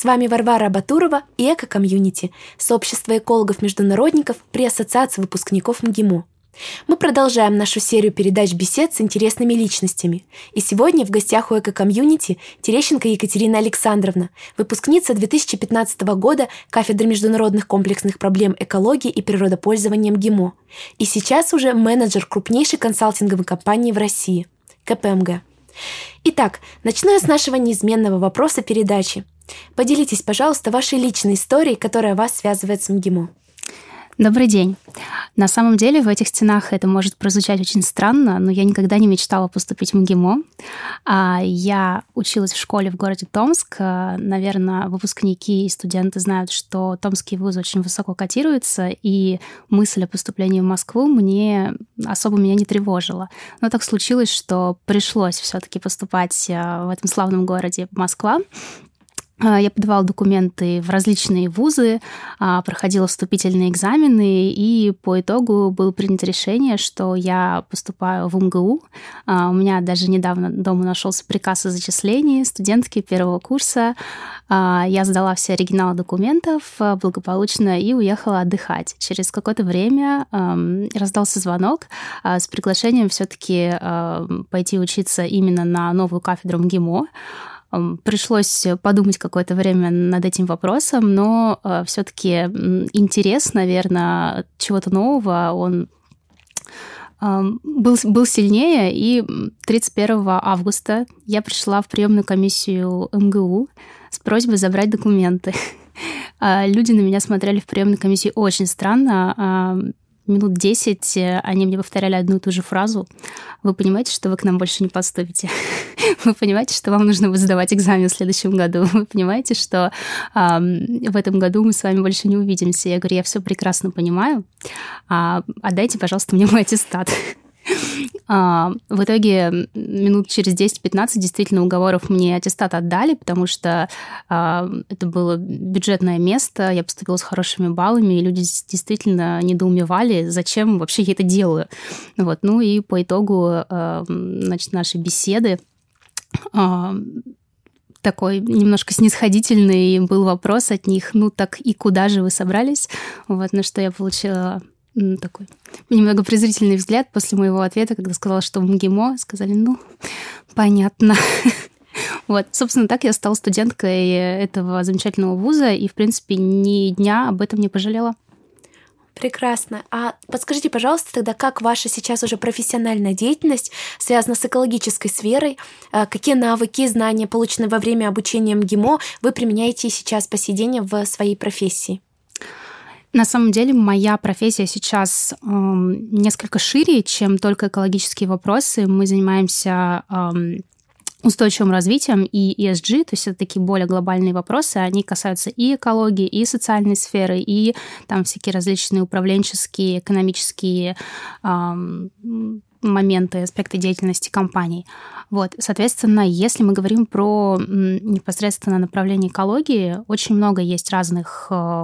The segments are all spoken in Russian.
С вами Варвара Батурова и Эко-комьюнити, сообщество экологов-международников при Ассоциации выпускников МГИМО. Мы продолжаем нашу серию передач бесед с интересными личностями. И сегодня в гостях у эко-комьюнити Терещенко Екатерина Александровна, выпускница 2015 года кафедры международных комплексных проблем экологии и природопользования МГИМО. И сейчас уже менеджер крупнейшей консалтинговой компании в России – КПМГ. Итак, начну я с нашего неизменного вопроса передачи. Поделитесь, пожалуйста, вашей личной историей, которая вас связывает с МГИМО. Добрый день. На самом деле в этих стенах это может прозвучать очень странно, но я никогда не мечтала поступить в МГИМО. А, я училась в школе в городе Томск. А, Наверное, выпускники и студенты знают, что томский вуз очень высоко котируется, и мысль о поступлении в Москву мне особо меня не тревожила. Но так случилось, что пришлось все-таки поступать а, в этом славном городе Москва. А, я подавала документы в различные вузы, а, проходила вступительные экзамены, и по итогу было принято решение, что я поступаю в МГУ. А, у меня даже недавно дома нашелся приказ о зачислении студентки первого курса. Я сдала все оригиналы документов благополучно и уехала отдыхать. Через какое-то время раздался звонок с приглашением все-таки пойти учиться именно на новую кафедру МГИМО. Пришлось подумать какое-то время над этим вопросом, но э, все-таки интерес, наверное, чего-то нового, он был, был сильнее, и 31 августа я пришла в приемную комиссию МГУ с просьбой забрать документы. А люди на меня смотрели в приемной комиссии очень странно минут 10 э, они мне повторяли одну и ту же фразу. Вы понимаете, что вы к нам больше не поступите? Вы понимаете, что вам нужно будет сдавать экзамен в следующем году? Вы понимаете, что э, в этом году мы с вами больше не увидимся? Я говорю, я все прекрасно понимаю. А, отдайте, пожалуйста, мне мой аттестат. А, в итоге минут через 10-15 действительно уговоров мне аттестат отдали, потому что а, это было бюджетное место, я поступила с хорошими баллами, и люди действительно недоумевали, зачем вообще я это делаю. Вот. Ну и по итогу значит, нашей беседы такой немножко снисходительный был вопрос от них, ну так и куда же вы собрались? Вот, на что я получила такой немного презрительный взгляд после моего ответа, когда сказала, что в МГИМО, сказали, ну, понятно. Вот, собственно, так я стала студенткой этого замечательного вуза и, в принципе, ни дня об этом не пожалела. Прекрасно. А подскажите, пожалуйста, тогда как ваша сейчас уже профессиональная деятельность связана с экологической сферой? А какие навыки, знания, полученные во время обучения МГИМО, вы применяете сейчас по сей день в своей профессии? На самом деле моя профессия сейчас э, несколько шире, чем только экологические вопросы. Мы занимаемся э, устойчивым развитием и ESG, то есть это такие более глобальные вопросы, они касаются и экологии, и социальной сферы, и там всякие различные управленческие, экономические э, моменты, аспекты деятельности компаний. Вот, соответственно, если мы говорим про непосредственно направление экологии, очень много есть разных э,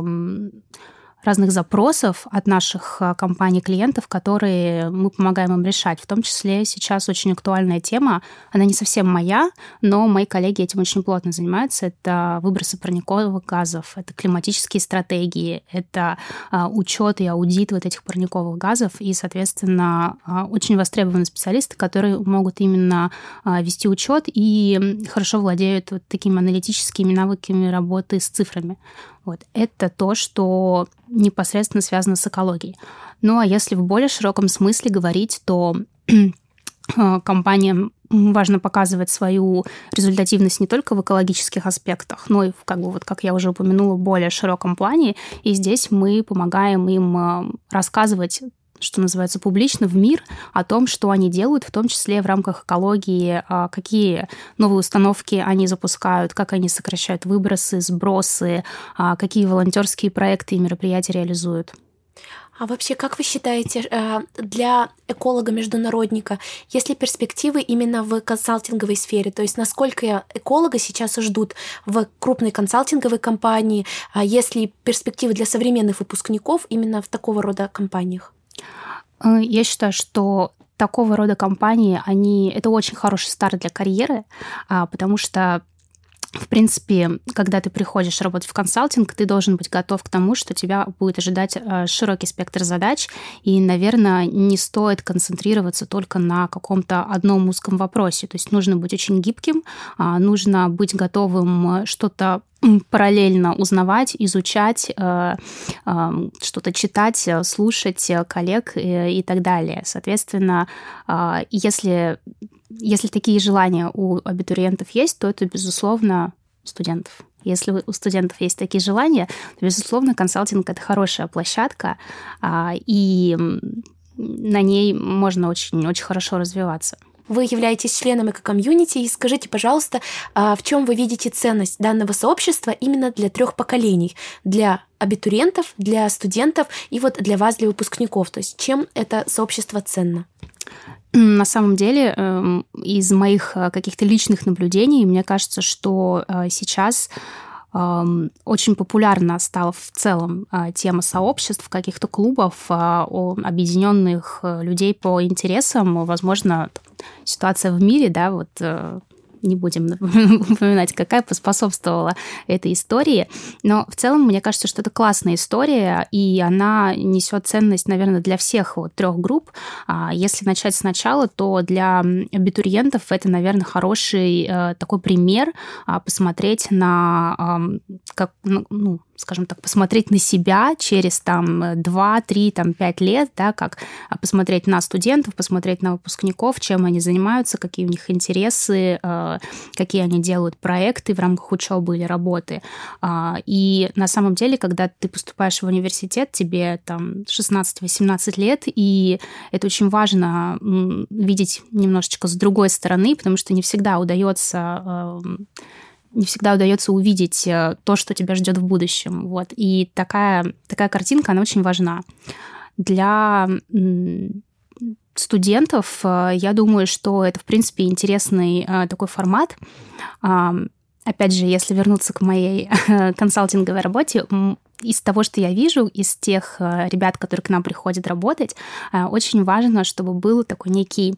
разных запросов от наших а, компаний-клиентов, которые мы помогаем им решать. В том числе сейчас очень актуальная тема, она не совсем моя, но мои коллеги этим очень плотно занимаются. Это выбросы парниковых газов, это климатические стратегии, это а, учет и аудит вот этих парниковых газов, и, соответственно, а, очень востребованы специалисты, которые могут именно вести учет и хорошо владеют вот такими аналитическими навыками работы с цифрами. Вот. Это то, что непосредственно связано с экологией. Ну а если в более широком смысле говорить, то э, компаниям важно показывать свою результативность не только в экологических аспектах, но и, в, как бы, вот, как я уже упомянула, в более широком плане. И здесь мы помогаем им э, рассказывать что называется, публично в мир о том, что они делают, в том числе в рамках экологии, а, какие новые установки они запускают, как они сокращают выбросы, сбросы, а, какие волонтерские проекты и мероприятия реализуют. А вообще, как вы считаете, э, для эколога-международника, есть ли перспективы именно в консалтинговой сфере? То есть насколько эколога сейчас ждут в крупной консалтинговой компании? А есть ли перспективы для современных выпускников именно в такого рода компаниях? Э, я считаю, что такого рода компании, они, это очень хороший старт для карьеры, а, потому что в принципе, когда ты приходишь работать в консалтинг, ты должен быть готов к тому, что тебя будет ожидать э, широкий спектр задач, и, наверное, не стоит концентрироваться только на каком-то одном узком вопросе. То есть нужно быть очень гибким, а, нужно быть готовым э, что-то параллельно узнавать, изучать, э, что-то читать, слушать коллег и так далее. Соответственно, если если такие желания у абитуриентов есть, то это, безусловно, студентов. Если у студентов есть такие желания, то, безусловно, консалтинг — это хорошая площадка, а, и на ней можно очень-очень хорошо развиваться. Вы являетесь членом эко-комьюнити, и скажите, пожалуйста, а в чем вы видите ценность данного сообщества именно для трех поколений? Для абитуриентов, для студентов и вот для вас, для выпускников. То есть чем это сообщество ценно? На самом деле, эм, из моих э, каких-то личных наблюдений, мне кажется, что э, сейчас эм, очень популярна стала в целом э, тема сообществ, каких-то клубов, объединенных людей по интересам. Возможно, ситуация в мире, да, вот не будем упоминать, какая поспособствовала этой истории. Но в целом, мне кажется, что это классная история, и она несет ценность, наверное, для всех вот трех групп. А если начать сначала, то для абитуриентов это, наверное, хороший э, такой пример а, посмотреть на как, ну, ну скажем так, посмотреть на себя через там 2, 3, там 5 лет, да, как а, посмотреть на студентов, посмотреть на выпускников, чем они занимаются, какие у них интересы, э, какие они делают проекты в рамках учебы или работы. А, и на самом деле, когда ты поступаешь в университет, тебе там 16-18 лет, и это очень важно видеть немножечко с другой стороны, потому что не всегда удается не всегда удается увидеть э, то, что тебя ждет в будущем. Вот. И такая, такая картинка, она очень важна. Для студентов, э, я думаю, что это, в принципе, интересный э, такой формат. Опять же, если вернуться к моей консалтинговой работе, из того, что я вижу, из тех э, ребят, которые к нам приходят работать, э, очень важно, чтобы был такой некий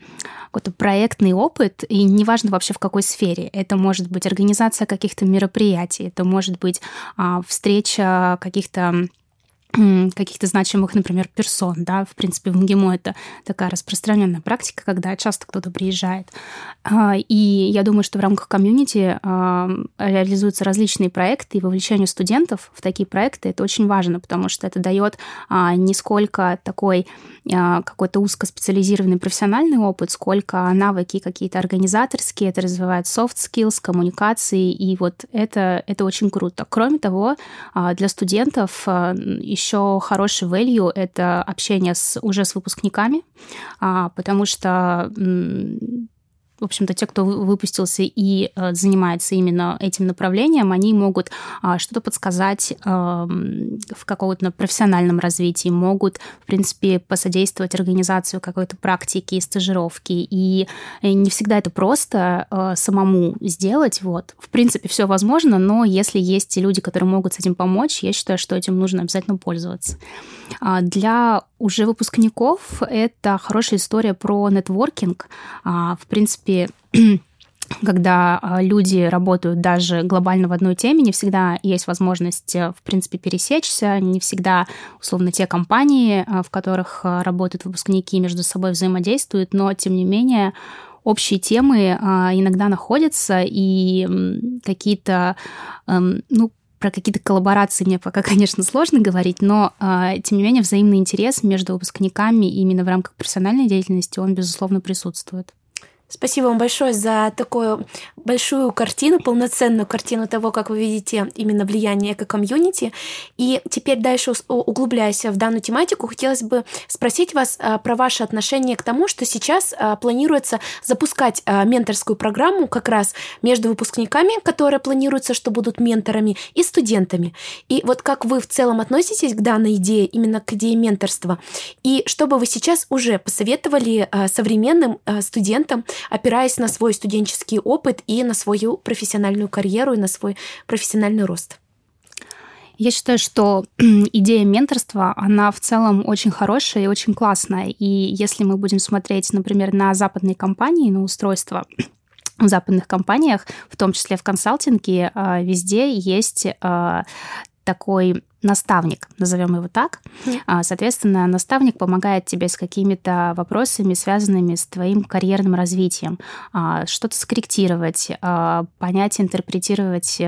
какой-то проектный опыт, и неважно вообще в какой сфере. Это может быть организация каких-то мероприятий, это может быть а, встреча каких-то каких-то значимых, например, персон, да, в принципе, в МГИМО это такая распространенная практика, когда часто кто-то приезжает. А, и я думаю, что в рамках комьюнити а, реализуются различные проекты, и вовлечение студентов в такие проекты это очень важно, потому что это дает а, не сколько такой какой-то узкоспециализированный профессиональный опыт, сколько навыки какие-то организаторские, это развивает soft skills, коммуникации, и вот это, это очень круто. Кроме того, для студентов еще хороший value — это общение с, уже с выпускниками, а, потому что в общем-то, те, кто выпустился и э, занимается именно этим направлением, они могут а, что-то подсказать в каком-то профессиональном развитии, могут, в принципе, посодействовать организацию какой-то практики и стажировки. И э, не всегда это просто э, самому сделать. Вот. В принципе, все возможно, но если есть люди, которые могут с этим помочь, я считаю, что этим нужно обязательно пользоваться. А, для уже выпускников это хорошая история про нетворкинг. А, в принципе, когда а, люди работают даже глобально в одной теме, не всегда есть возможность, э, в принципе, пересечься, не всегда, условно, те компании, в которых работают выпускники, между собой взаимодействуют, но, тем не менее, общие темы иногда находятся, и какие-то, эм, ну, про какие-то коллаборации мне пока, конечно, сложно говорить, но, э, тем не менее, взаимный интерес между выпускниками именно в рамках профессиональной деятельности, он, безусловно, присутствует. Спасибо вам большое за такую большую картину, полноценную картину того, как вы видите именно влияние эко-комьюнити. И теперь дальше углубляясь в данную тематику, хотелось бы спросить вас а, про ваше отношение к тому, что сейчас а, планируется запускать а, менторскую программу как раз между выпускниками, которые планируется, что будут менторами, и студентами. И вот как вы в целом относитесь к данной идее, именно к идее менторства? И что бы вы сейчас уже посоветовали современным студентам, опираясь на свой студенческий опыт и на свою профессиональную карьеру и на свой профессиональный рост. Я считаю, что идея менторства, она в целом очень хорошая и очень классная. И если мы будем смотреть, например, на западные компании, на устройство в западных компаниях, в том числе в консалтинге, везде есть такой наставник, назовем его так. Mm. Соответственно, наставник помогает тебе с какими-то вопросами, связанными с твоим карьерным развитием, а, что-то скорректировать, а, понять, интерпретировать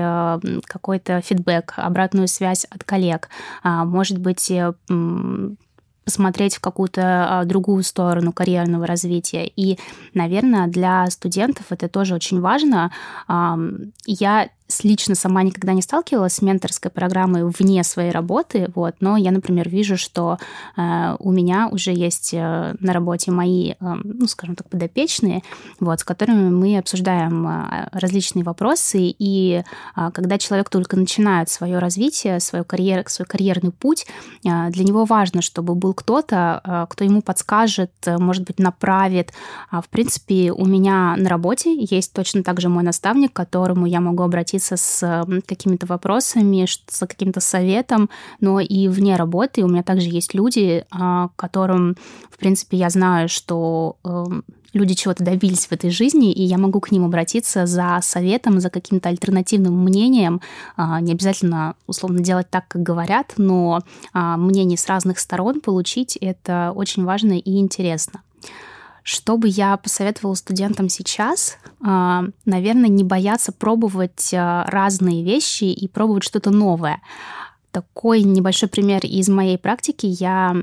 какой-то фидбэк, обратную связь от коллег, может быть, э, посмотреть в какую-то другую сторону карьерного развития. И, наверное, для студентов это тоже очень важно. Я лично сама никогда не сталкивалась с менторской программой вне своей работы, вот, но я, например, вижу, что э, у меня уже есть э, на работе мои, э, ну, скажем так, подопечные, вот, с которыми мы обсуждаем э, различные вопросы, и э, когда человек только начинает свое развитие, свою карьеру, свой карьерный путь, э, для него важно, чтобы был кто-то, э, кто ему подскажет, э, может быть, направит. А, в принципе, у меня на работе есть точно так же мой наставник, к которому я могу обратиться обратиться с какими-то вопросами, с каким-то советом, но и вне работы у меня также есть люди, а, которым, в принципе, я знаю, что эм, люди чего-то добились в этой жизни, и я могу к ним обратиться за советом, за каким-то альтернативным мнением. А, не обязательно, условно, делать так, как говорят, но а, мнение с разных сторон получить — это очень важно и интересно. Что бы я посоветовала студентам сейчас? А, наверное, не бояться пробовать а, разные вещи и пробовать что-то новое. Такой небольшой пример из моей практики. Я,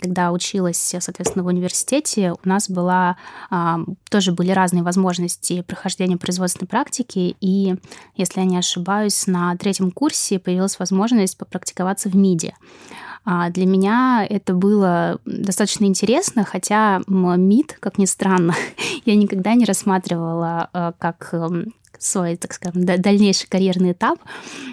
когда училась, соответственно, в университете, у нас была, а, тоже были разные возможности прохождения производственной практики, и, если я не ошибаюсь, на третьем курсе появилась возможность попрактиковаться в МИДе. А для меня это было достаточно интересно, хотя МИД, как ни странно, я никогда не рассматривала э, как эм, свой, так скажем, дальнейший карьерный этап.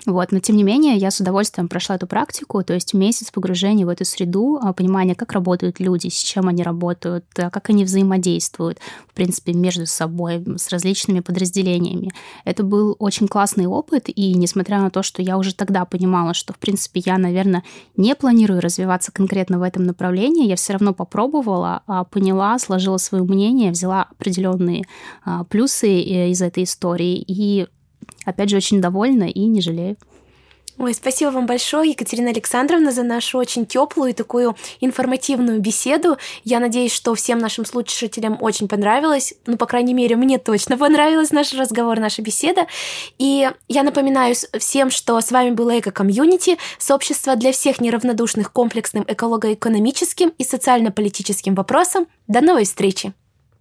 Вот. Но, тем не менее, я с удовольствием прошла эту практику, то есть месяц погружения в эту среду, а, понимание, как работают люди, с чем они работают, а, как они взаимодействуют, в принципе, между собой, с различными подразделениями. Это был очень классный опыт, и несмотря на то, что я уже тогда понимала, что, в принципе, я, наверное, не планирую развиваться конкретно в этом направлении, я все равно попробовала, а, поняла, сложила свое мнение, взяла определенные плюсы э, из этой истории и, опять же, очень довольна и не жалею. Ой, спасибо вам большое, Екатерина Александровна, за нашу очень теплую и такую информативную беседу. Я надеюсь, что всем нашим слушателям очень понравилось. Ну, по крайней мере, мне точно понравилось наш разговор, наша беседа. И я напоминаю всем, что с вами было Эко-комьюнити, сообщество для всех неравнодушных комплексным эколого-экономическим и социально-политическим вопросам. До новой встречи!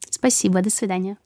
Спасибо, до свидания.